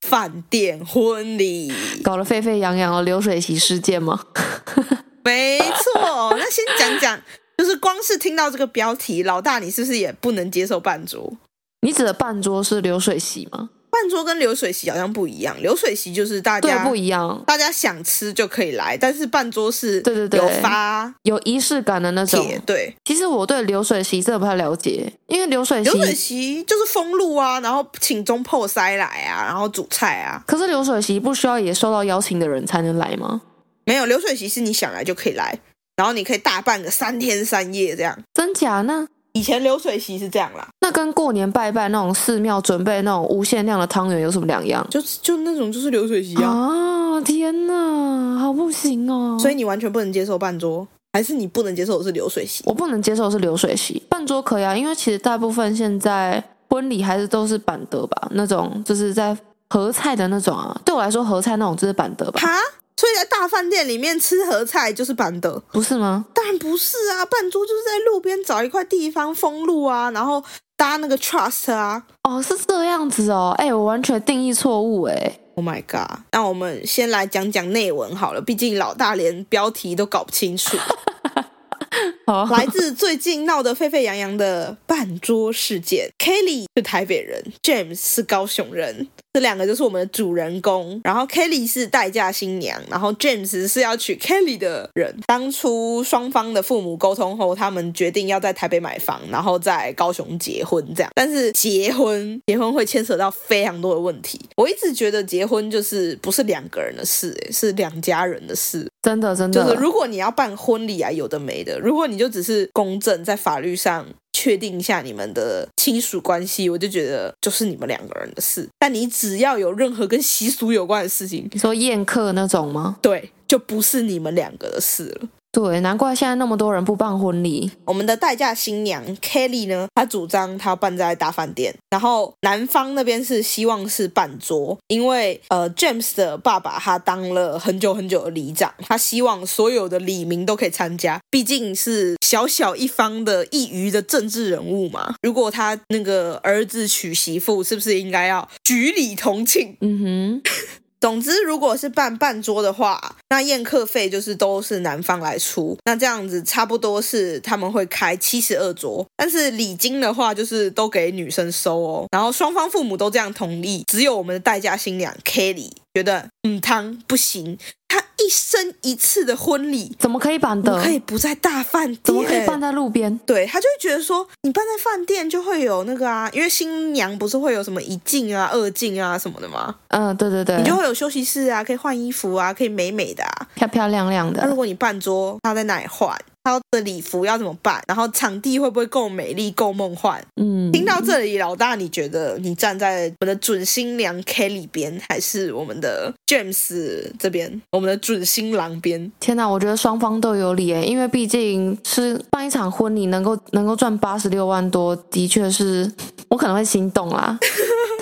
饭店婚礼，搞得沸沸扬扬的流水席事件吗？(laughs) 没错。那先讲讲，就是光是听到这个标题，老大你是不是也不能接受半桌？你指的半桌是流水席吗？办桌跟流水席好像不一样，流水席就是大家对不一样，大家想吃就可以来，但是半桌是对对对有发有仪式感的那种。对，其实我对流水席真的不太了解，因为流水席流水席就是封路啊，然后请中破塞来啊，然后煮菜啊。可是流水席不需要也受到邀请的人才能来吗？没有，流水席是你想来就可以来，然后你可以大办个三天三夜这样。真假呢？以前流水席是这样啦，那跟过年拜拜那种寺庙准备那种无限量的汤圆有什么两样？就就那种就是流水席啊！啊，天哪，好不行哦！所以你完全不能接受半桌，还是你不能接受的是流水席？我不能接受是流水席，半桌可以啊，因为其实大部分现在婚礼还是都是板桌吧，那种就是在合菜的那种啊。对我来说，合菜那种就是板桌吧。哈？所以在大饭店里面吃盒菜就是板的，不是吗？当然不是啊，扮猪就是在路边找一块地方封路啊，然后搭那个 trust 啊。哦，是这样子哦。哎，我完全定义错误哎。Oh my god！那我们先来讲讲内文好了，毕竟老大连标题都搞不清楚。(laughs) (laughs) 来自最近闹得沸沸扬扬的办桌事件，Kelly 是台北人，James 是高雄人。这两个就是我们的主人公，然后 Kelly 是待嫁新娘，然后 James 是要娶 Kelly 的人。当初双方的父母沟通后，他们决定要在台北买房，然后在高雄结婚这样。但是结婚，结婚会牵扯到非常多的问题。我一直觉得结婚就是不是两个人的事，是两家人的事。真的，真的，就是如果你要办婚礼啊，有的没的。如果你就只是公证，在法律上。确定一下你们的亲属关系，我就觉得就是你们两个人的事。但你只要有任何跟习俗有关的事情，你说宴客那种吗？对，就不是你们两个的事了。对，难怪现在那么多人不办婚礼。我们的代嫁新娘 Kelly 呢，她主张她要办在大饭店，然后男方那边是希望是办桌，因为呃 James 的爸爸他当了很久很久的里长，他希望所有的里民都可以参加，毕竟是小小一方的一隅的政治人物嘛。如果他那个儿子娶媳妇，是不是应该要举礼同庆？嗯哼。(laughs) 总之，如果是办半桌的话，那宴客费就是都是男方来出。那这样子差不多是他们会开七十二桌，但是礼金的话就是都给女生收哦。然后双方父母都这样同意，只有我们的代嫁新娘 Kelly 觉得嗯，汤不行。他一生一次的婚礼怎么可以办的？可以不在大饭店？怎么可以办在路边？对，他就会觉得说，你办在饭店就会有那个啊，因为新娘不是会有什么一进啊、二进啊什么的吗？嗯，对对对，你就会有休息室啊，可以换衣服啊，可以美美的啊，漂漂亮亮的。那如果你办桌，他在哪里换？他的礼服要怎么办？然后场地会不会够美丽、够梦幻？嗯，听到这里，老大，你觉得你站在我们的准新娘 Kelly 边，还是我们的 James 这边？我们的准新郎边？天哪，我觉得双方都有理诶，因为毕竟是办一场婚礼，能够能够赚八十六万多，的确是我可能会心动啦。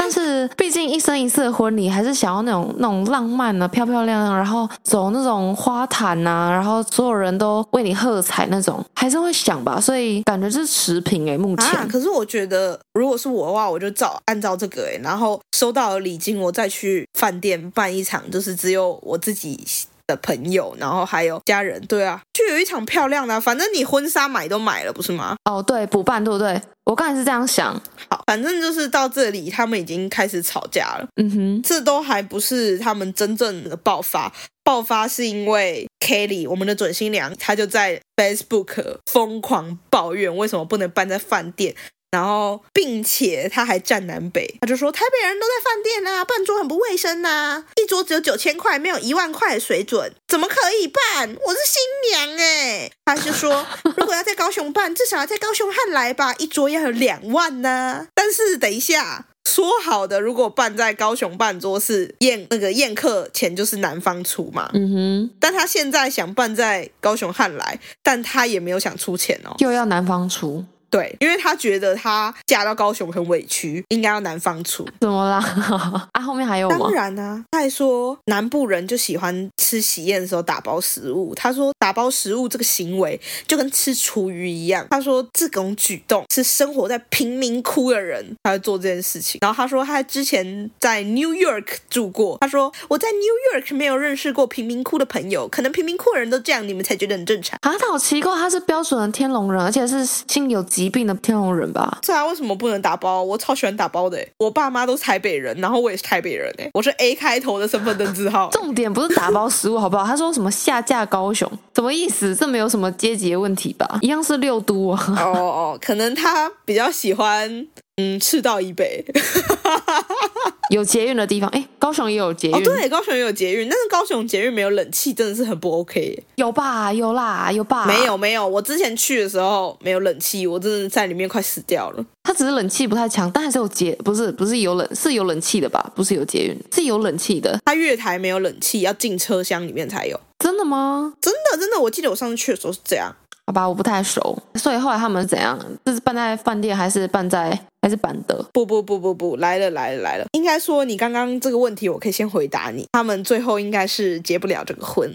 但是毕竟一生一次的婚礼，还是想要那种那种浪漫啊，漂漂亮亮，然后走那种花坛啊，然后所有人都为你喝彩那种，还是会想吧。所以感觉是持平哎，目前。啊，可是我觉得，如果是我的话，我就照按照这个哎，然后收到了礼金，我再去饭店办一场，就是只有我自己的朋友，然后还有家人。对啊，就有一场漂亮的啊，反正你婚纱买都买了，不是吗？哦，对，补办对不对？我刚才是这样想。好，反正就是到这里，他们已经开始吵架了。嗯哼，这都还不是他们真正的爆发。爆发是因为 Kelly，我们的准新娘，她就在 Facebook 疯狂抱怨为什么不能办在饭店。然后，并且他还站南北，他就说台北人都在饭店啊，办桌很不卫生呐、啊，一桌只有九千块，没有一万块的水准，怎么可以办？我是新娘哎，他就说如果要在高雄办，至少要在高雄汉来吧，一桌要有两万呢、啊。但是等一下，说好的，如果办在高雄办桌是宴那个宴客钱就是男方出嘛，嗯哼，但他现在想办在高雄汉来，但他也没有想出钱哦，又要男方出。对，因为他觉得他嫁到高雄很委屈，应该要男方出。怎么啦？(laughs) 啊，后面还有吗？当然啊，他还说南部人就喜欢吃喜宴的时候打包食物。他说打包食物这个行为就跟吃厨余一样。他说这种举动是生活在贫民窟的人才会做这件事情。然后他说他之前在 New York 住过。他说我在 New York 没有认识过贫民窟的朋友，可能贫民窟的人都这样，你们才觉得很正常。啊，他好奇怪，他是标准的天龙人，而且是心有疾病的天龙人吧？是啊，为什么不能打包？我超喜欢打包的。我爸妈都是台北人，然后我也是台北人哎，我是 A 开头的身份证字号。(laughs) 重点不是打包食物好不好？他说什么下架高雄，什么意思？这没有什么阶级的问题吧？一样是六都啊。哦哦，可能他比较喜欢嗯赤道以北。(laughs) 有捷运的地方，哎，高雄也有捷运。哦，对，高雄也有捷运，但是高雄捷运没有冷气，真的是很不 OK。有吧？有啦，有吧？没有，没有。我之前去的时候没有冷气，我真的在里面快死掉了。它只是冷气不太强，但还是有捷，不是不是有冷，是有冷气的吧？不是有捷运，是有冷气的。它月台没有冷气，要进车厢里面才有。真的吗？真的真的，我记得我上次去的时候是这样。好吧，我不太熟，所以后来他们是怎样？这是办在饭店还是办在还是办的？不不不不不，来了来了来了！应该说你刚刚这个问题，我可以先回答你。他们最后应该是结不了这个婚，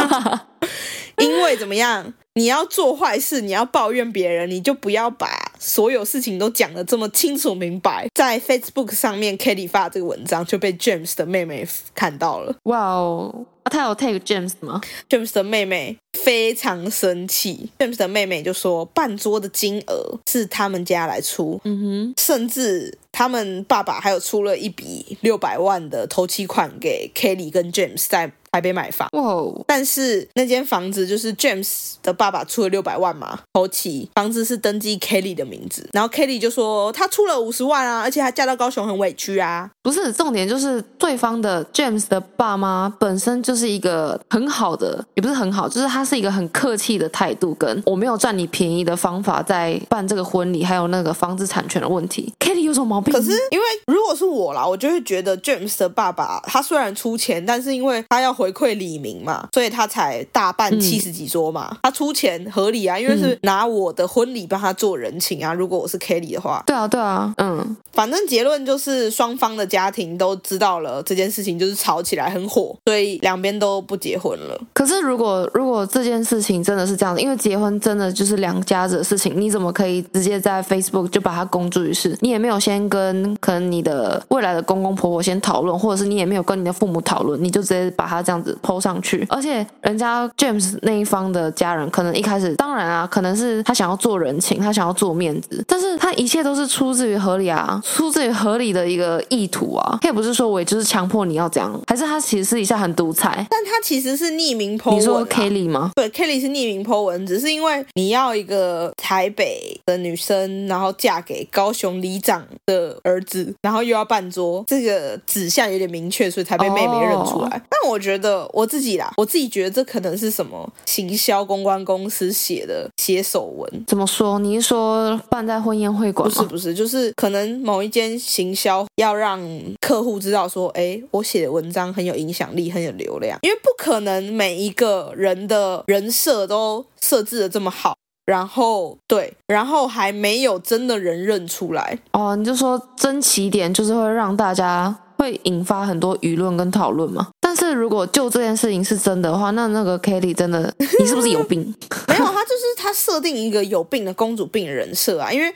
(laughs) 因为怎么样？你要做坏事，你要抱怨别人，你就不要把所有事情都讲得这么清楚明白。在 Facebook 上面，Kelly 发这个文章就被 James 的妹妹看到了。哇哦！啊、他有 take James 吗？James 的妹妹非常生气。James 的妹妹就说，半桌的金额是他们家来出，嗯哼，甚至他们爸爸还有出了一笔六百万的头期款给 Kelly 跟 James 在台北买房。哇哦！但是那间房子就是 James 的爸爸出了六百万嘛，头期房子是登记 Kelly 的名字，然后 Kelly 就说他出了五十万啊，而且他嫁到高雄很委屈啊。不是，重点就是对方的 James 的爸妈本身就是。是一个很好的，也不是很好，就是他是一个很客气的态度，跟我没有占你便宜的方法在办这个婚礼，还有那个房子产权的问题。Kelly 有什么毛病？可是因为如果是我啦，我就会觉得 James 的爸爸他虽然出钱，但是因为他要回馈李明嘛，所以他才大办七十几桌嘛，嗯、他出钱合理啊，因为是拿我的婚礼帮他做人情啊。如果我是 Kelly 的话，对啊，对啊，嗯，反正结论就是双方的家庭都知道了这件事情，就是吵起来很火，所以两边。都不结婚了。可是，如果如果这件事情真的是这样子，因为结婚真的就是两家子的事情，你怎么可以直接在 Facebook 就把它公诸于世？你也没有先跟可能你的未来的公公婆婆先讨论，或者是你也没有跟你的父母讨论，你就直接把它这样子 PO 上去。而且，人家 James 那一方的家人可能一开始，当然啊，可能是他想要做人情，他想要做面子，但是他一切都是出自于合理啊，出自于合理的一个意图啊。他也不是说我也就是强迫你要这样，还是他其实私底下很独裁。但他其实是匿名 po 文，啊，你说 Kelly 吗？对，Kelly 是匿名 po 文，只是因为你要一个台北的女生，然后嫁给高雄里长的儿子，然后又要办桌，这个指向有点明确，所以才被妹妹认出来。Oh. 但我觉得我自己啦，我自己觉得这可能是什么行销公关公司写的写手文。怎么说？你是说办在婚宴会馆？不是不是，就是可能某一间行销要让客户知道说，哎，我写的文章很有影响力，很有流量，因为。不可能每一个人的人设都设置的这么好，然后对，然后还没有真的人认出来哦。你就说争起点，就是会让大家会引发很多舆论跟讨论嘛。但是如果就这件事情是真的话，那那个 Kitty 真的，你是不是有病？(laughs) 没有，他就是他设定一个有病的公主病人设啊，因为。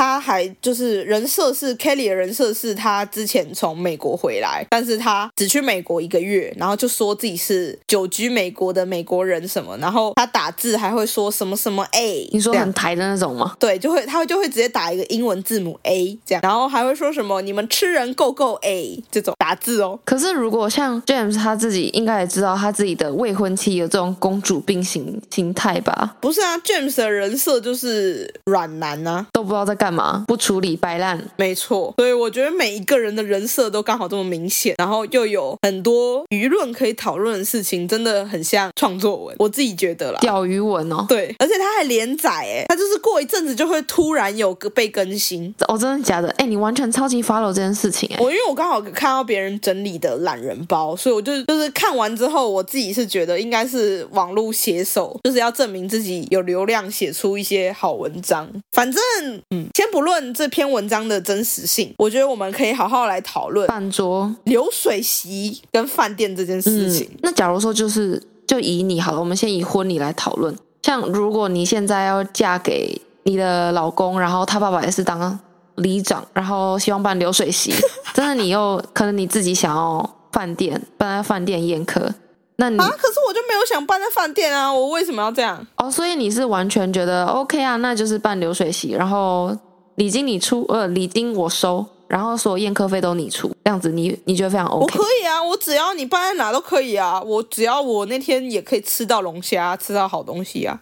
他还就是人设是 Kelly 的人设是他之前从美国回来，但是他只去美国一个月，然后就说自己是久居美国的美国人什么，然后他打字还会说什么什么 A，你说很台的那种吗？对，就会他就会直接打一个英文字母 A 这样，然后还会说什么你们吃人够够 A 这种打字哦。可是如果像 James 他自己应该也知道他自己的未婚妻有这种公主病型心态吧？不是啊，James 的人设就是软男啊，都不知道在干嘛，不处理摆烂。没错，所以我觉得每一个人的人设都刚好这么明显，然后又有很多舆论可以讨论的事情，真的很像创作文。我自己觉得啦，钓鱼文哦。对，而且他还连载，哎，他就是过一阵子就会突然有个被更新。哦，真的假的？哎，你完全超级 follow 这件事情哎。我因为我刚好看到别人整理的懒人包，所以我就就是看完之后，我自己是觉得应该是网络写手，就是要证明自己有流量，写出一些好文章。反正，嗯，先不论这篇文章的真实性，我觉得我们可以好好来讨论饭桌流水席跟饭店这件事情。嗯，那假如说就是就以你好了，我们先以婚礼来讨论。像如果你现在要嫁给你的老公，然后他爸爸也是当里长，然后希望办流水席，(laughs) 真的你又可能你自己想要饭店办在饭店宴客。那你啊，可是我就没有想办在饭店啊，我为什么要这样？哦，所以你是完全觉得 OK 啊？那就是办流水席，然后礼金你出，呃，礼金我收，然后所有宴客费都你出，这样子你你觉得非常 OK？我可以啊，我只要你办在哪都可以啊，我只要我那天也可以吃到龙虾，吃到好东西啊。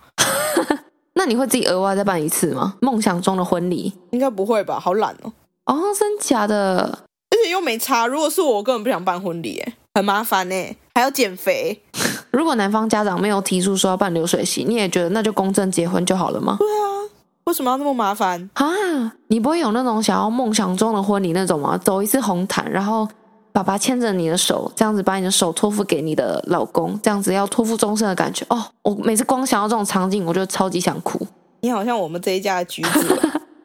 (laughs) 那你会自己额外再办一次吗？梦想中的婚礼应该不会吧？好懒哦。哦，真假的？而且又没差。如果是我，我根本不想办婚礼，哎。很麻烦呢，还要减肥。(laughs) 如果男方家长没有提出说要办流水席，你也觉得那就公证结婚就好了吗？对啊，为什么要那么麻烦啊？你不会有那种想要梦想中的婚礼那种吗？走一次红毯，然后爸爸牵着你的手，这样子把你的手托付给你的老公，这样子要托付终身的感觉哦。我每次光想到这种场景，我就超级想哭。你好像我们这一家的橘子。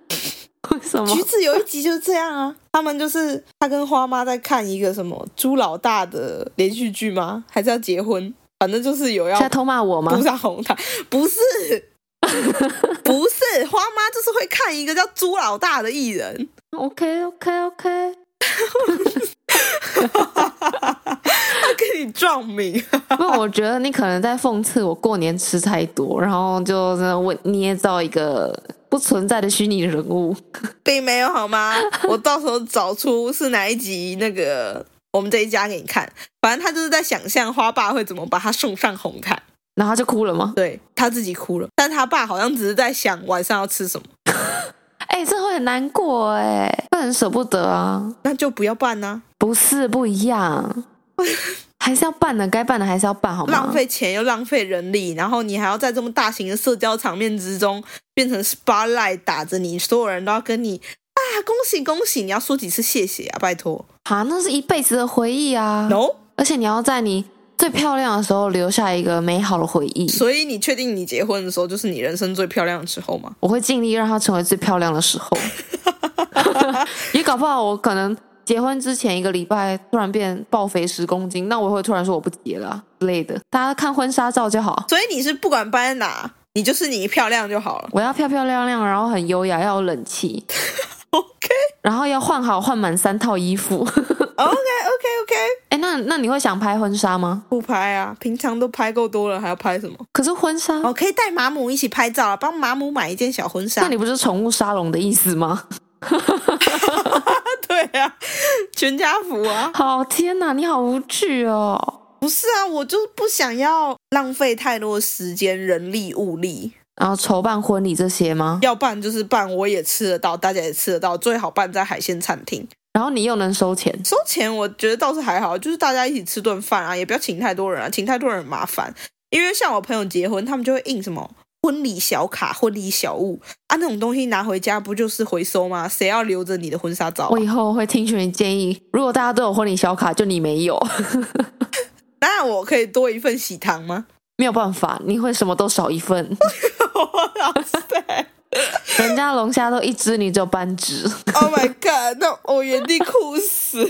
(laughs) 为什么？橘子有一集就是这样啊，他们就是他跟花妈在看一个什么猪老大的连续剧吗？还是要结婚？反正就是有要。在偷骂我吗？不是红毯，不是，(laughs) 不是花妈，就是会看一个叫朱老大的艺人。OK OK OK。(laughs) 他跟你撞名，(laughs) 不，我觉得你可能在讽刺我过年吃太多，然后就真的我捏造一个不存在的虚拟人物，并没有好吗？我到时候找出是哪一集那个我们这一家给你看，反正他就是在想象花爸会怎么把他送上红毯，然后他就哭了吗？对，他自己哭了，但他爸好像只是在想晚上要吃什么。(laughs) 哎、欸，这会很难过哎，会很舍不得啊，那就不要办呢、啊。不是不一样，(laughs) 还是要办的，该办的还是要办，好吗？浪费钱又浪费人力，然后你还要在这么大型的社交场面之中变成 spotlight 打着你，所有人都要跟你啊恭喜恭喜，你要说几次谢谢啊，拜托啊，那是一辈子的回忆啊。No，而且你要在你最漂亮的时候留下一个美好的回忆。所以你确定你结婚的时候就是你人生最漂亮的时候吗？我会尽力让它成为最漂亮的时候，(laughs) 也搞不好我可能。结婚之前一个礼拜突然变暴肥十公斤，那我会突然说我不结了、啊、之类的。大家看婚纱照就好。所以你是不管搬在哪，你就是你漂亮就好了。我要漂漂亮亮，然后很优雅，要有冷气。(laughs) OK。然后要换好换满三套衣服。(laughs) OK OK OK。哎，那那你会想拍婚纱吗？不拍啊，平常都拍够多了，还要拍什么？可是婚纱，我、哦、可以带马姆一起拍照啊，帮马姆买一件小婚纱。那你不是宠物沙龙的意思吗？(laughs) 对啊，全家福啊！好天哪，你好无趣哦！不是啊，我就不想要浪费太多时间、人力、物力，然后筹办婚礼这些吗？要办就是办，我也吃得到，大家也吃得到，最好办在海鲜餐厅，然后你又能收钱。收钱我觉得倒是还好，就是大家一起吃顿饭啊，也不要请太多人啊，请太多人很麻烦。因为像我朋友结婚，他们就会印什么。婚礼小卡、婚礼小物啊，那种东西拿回家不就是回收吗？谁要留着你的婚纱照啊？我以后会听取你建议。如果大家都有婚礼小卡，就你没有，(laughs) 那我可以多一份喜糖吗？没有办法，你会什么都少一份。(laughs) 哇塞！人家龙虾都一只，你只有半只。Oh my god！那我原地哭死！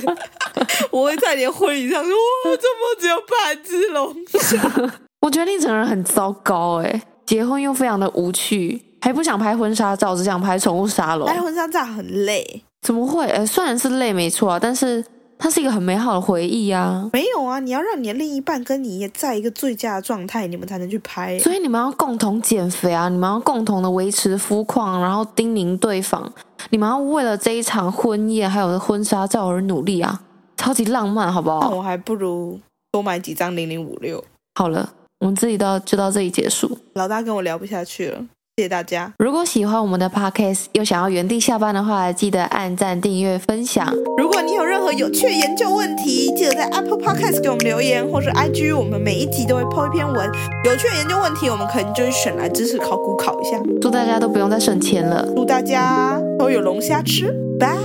我会在你的婚礼上说：“我怎么只有半只龙虾？” (laughs) 我觉得你整个人很糟糕哎。结婚又非常的无趣，还不想拍婚纱照，只想拍宠物沙龙。拍婚纱照很累，怎么会？呃，虽然是累没错啊，但是它是一个很美好的回忆啊。没有啊，你要让你的另一半跟你也在一个最佳的状态，你们才能去拍。所以你们要共同减肥啊，你们要共同的维持肤况，然后叮咛对方，你们要为了这一场婚宴还有婚纱照而努力啊，超级浪漫，好不好？那我还不如多买几张零零五六。好了，我们这里到就到这里结束。老大跟我聊不下去了。谢谢大家！如果喜欢我们的 podcast，又想要原地下班的话，记得按赞、订阅、分享。如果你有任何有趣的研究问题，记得在 Apple Podcast 给我们留言，或是 IG，我们每一集都会 po 一篇文。有趣的研究问题，我们可能就会选来知识考古考一下。祝大家都不用再省钱了，祝大家都有龙虾吃，拜。